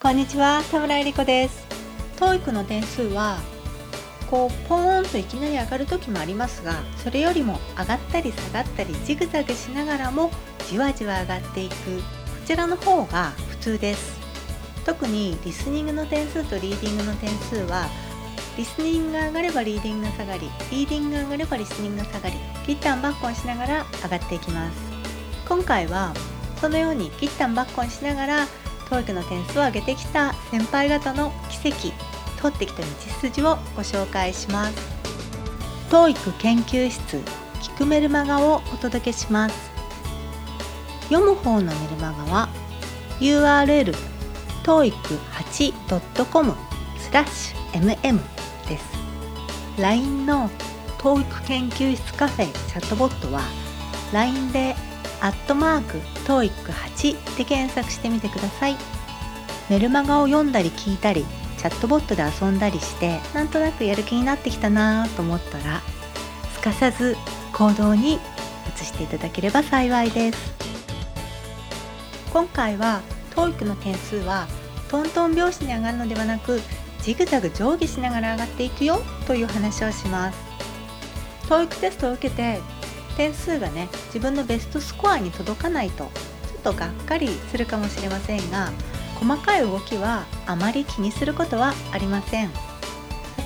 こんにちは田村えり子です。TOEIC の点数はこうポーンといきなり上がる時もありますがそれよりも上がったり下がったりジグザグしながらもじわじわ上がっていく。こちらの方が普通です。特にリスニングの点数とリーディングの点数はリスニングが上がればリーディングが下がりリーディングが上がればリスニングが下がりギッタンバッコンしながら上がっていきます。今回はそのようにギッタンバッコンしながら TOEIC の点数を上げてきた先輩方の奇跡通ってきた道筋をご紹介します。TOEIC 研究室聞くメルマガをお届けします。読む方のメルマガは URL toeic8.com スラッシュ mm です。LINE の TOEIC 研究室カフェチャットボットは LINE でアットマーク TOEIC8 で検索してみてください。メルマガを読んだり聞いたりチャットボットで遊んだりしてなんとなくやる気になってきたなと思ったらすかさず行動に移していただければ幸いです。今回は TOEIC の点数はトントン拍子に上がるのではなくジグザグ上下しながら上がっていくよという話をします。TOEIC テストを受けて点数がね自分のベストスコアに届かないとちょっとがっかりするかもしれませんが細かい動きはあまり気にすることはありません。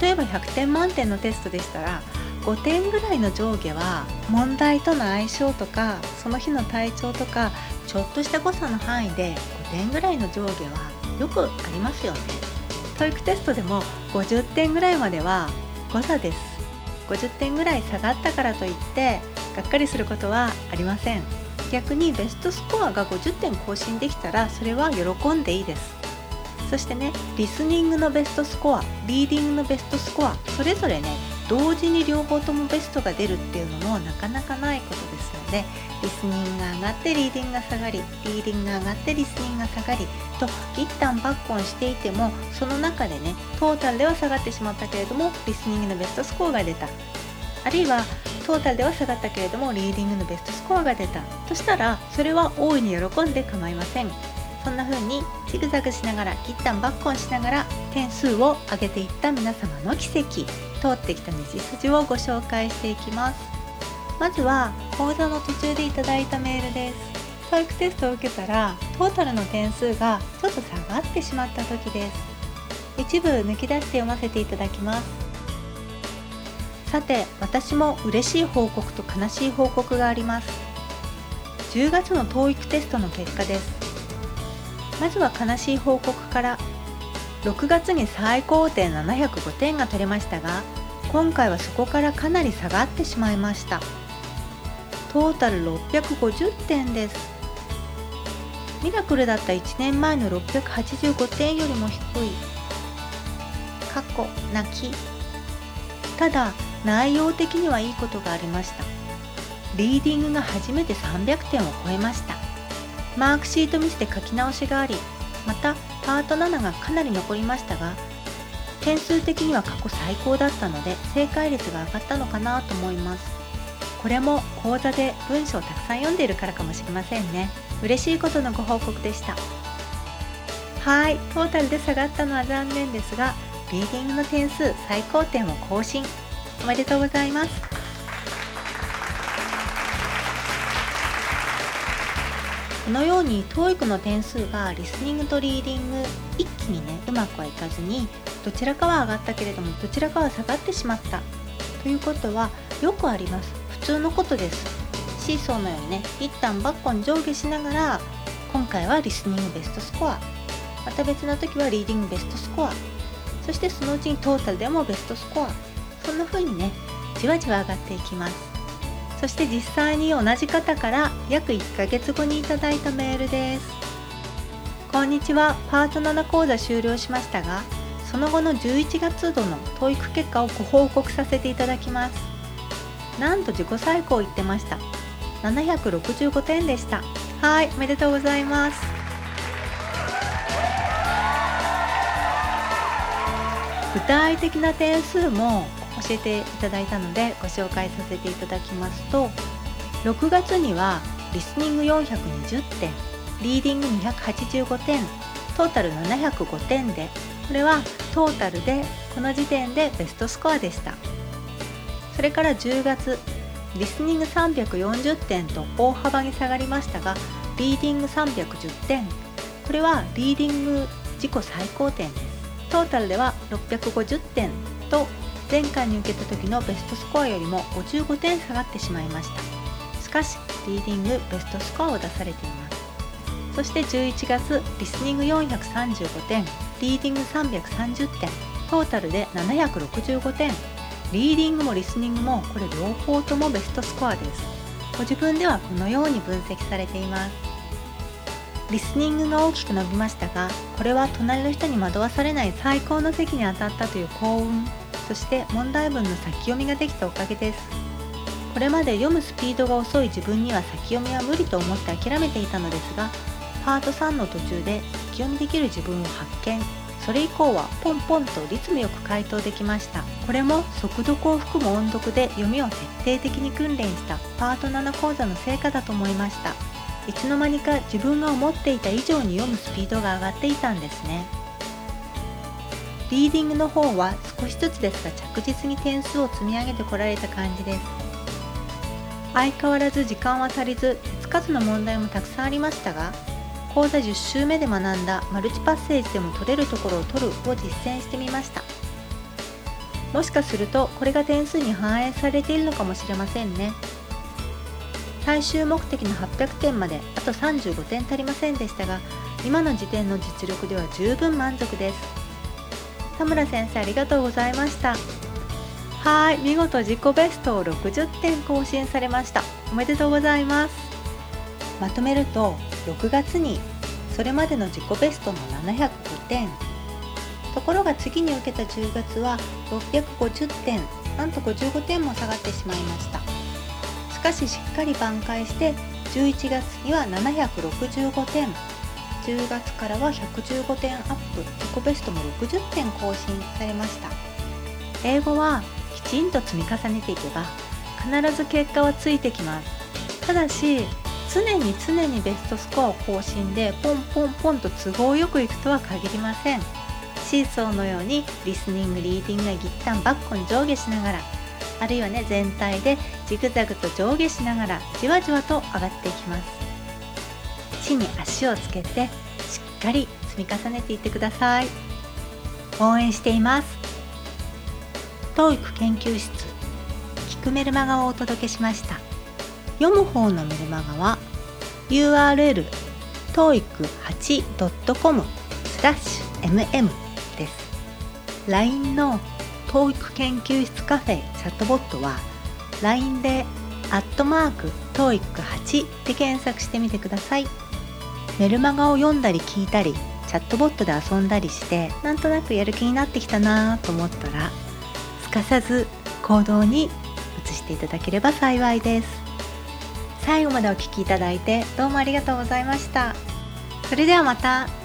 例えば100点満点のテストでしたら5点ぐらいの上下は問題との相性とかその日の体調とかちょっとした誤差の範囲で5点ぐらいの上下はよくありますよね。TOEIC テストでも50点ぐらいまでは誤差です。50点ぐらい下がったからといってがっかりすることはありません。逆にベストスコアが50点更新できたらそれは喜んでいいです。そしてねリスニングのベストスコアリーディングのベストスコアそれぞれね同時に両方ともベストが出るっていうのもなかなかないことですのでリスニングが上がってリーディングが下がりリーディングが上がってリスニングが下がりと一旦バックオンしていてもその中でねトータルでは下がってしまったけれどもリスニングのベストスコアが出た。あるいはトータルでは下がったけれどもリーディングのベストスコアが出た。としたらそれは大いに喜んで構いません。そんな風にジグザグしながら一旦バックオンしながら点数を上げていった皆様の軌跡。通ってきた道筋をご紹介していきます。まずは講座の途中でいただいたメールです。TOEIC テストを受けたらトータルの点数がちょっと下がってしまった時です。一部抜き出して読ませていただきます。さて私も嬉しい報告と悲しい報告があります。10月の TOEIC テストの結果です。まずは悲しい報告から6月に最高点705点が取れましたが今回はそこからかなり下がってしまいました。トータル650点です。ミラクルだった1年前の685点よりも低い。過去泣き。ただ内容的にはいいことがありました。リーディングが初めて300点を超えました。マークシートミスで書き直しがありまたパート7がかなり残りましたが点数的には過去最高だったので正解率が上がったのかなと思います。これも講座で文章をたくさん読んでいるからかもしれませんね。嬉しいことのご報告でした。はいトータルで下がったのは残念ですがリーディングの点数最高点を更新。おめでとうございます。このように TOEIC の点数がリスニングとリーディング一気にねうまくはいかずにどちらかは上がったけれどもどちらかは下がってしまった。ということはよくあります。普通のことです。シーソーのようにね一旦バッコン上下しながら今回はリスニングベストスコア。また別の時はリーディングベストスコア。そしてそのうちにトータルでもベストスコア。そんな風にねじわじわ上がっていきます。そして実際に同じ方から約1ヶ月後にいただいたメールです。こんにちは。パート7講座終了しましたがその後の11月度の TOEIC 結果をご報告させていただきます。なんと自己最高言ってました。765点でした。はいおめでとうございます。具体的な点数も教えていただいたのでご紹介させていただきますと6月にはリスニング420点リーディング285点トータル705点でこれはトータルでこの時点でベストスコアでした。それから10月リスニング340点と大幅に下がりましたがリーディング310点これはリーディング自己最高点です。トータルでは650点と前回に受けた時のベストスコアよりも55点下がってしまいました。しかしリーディングベストスコアを出されています。そして11月リスニング435点リーディング330点トータルで765点。リーディングもリスニングもこれ両方ともベストスコアです。ご自分ではこのように分析されています。リスニングが大きく伸びましたがこれは隣の人に惑わされない最高の席に当たったという幸運。そして問題文の先読みができたおかげです。これまで読むスピードが遅い自分には先読みは無理と思って諦めていたのですがパート3の途中で先読みできる自分を発見。それ以降はポンポンとリズムよく回答できました。これも速読を含む音読で読みを徹底的に訓練したパート7講座の成果だと思いました。いつの間にか自分が思っていた以上に読むスピードが上がっていたんですね。リーディングの方は少しずつですが着実に点数を積み上げてこられた感じです。相変わらず時間は足りず手つかずの問題もたくさんありましたが講座10週目で学んだマルチパッセージでも取れるところを取るを実践してみました。もしかするとこれが点数に反映されているのかもしれませんね。最終目的の800点まであと35点足りませんでしたが今の時点の実力では十分満足です。田村先生ありがとうございました。はい見事自己ベストを60点更新されました。おめでとうございます。まとめると6月にそれまでの自己ベストの705点。ところが次に受けた10月は650点なんと55点も下がってしまいました。かししっかり挽回して11月には765点。10月からは115点アップ。自己ベストも60点更新されました。英語はきちんと積み重ねていけば必ず結果はついてきます。ただし常に常にベストスコアを更新でポンポンポンと都合よくいくとは限りません。シーソーのようにリスニングリーディングがギッタンバッコに上下しながらあるいはね全体でジグザグと上下しながらじわじわと上がっていきます。地に足をつけてしっかり積み重ねていってください。応援しています。TOEIC 研究室。聞くメルマガをお届けしました。読む方のメルマガは URL toeic8.com スラッシュ mm です。LINE の TOEIC 研究室カフェチャットボットは LINE でアットマーク TOEIC8 で検索してみてください。メルマガを読んだり聞いたりチャットボットで遊んだりしてなんとなくやる気になってきたなと思ったらすかさず行動に移していただければ幸いです。最後までお聴きいただいてどうもありがとうございました。それではまた。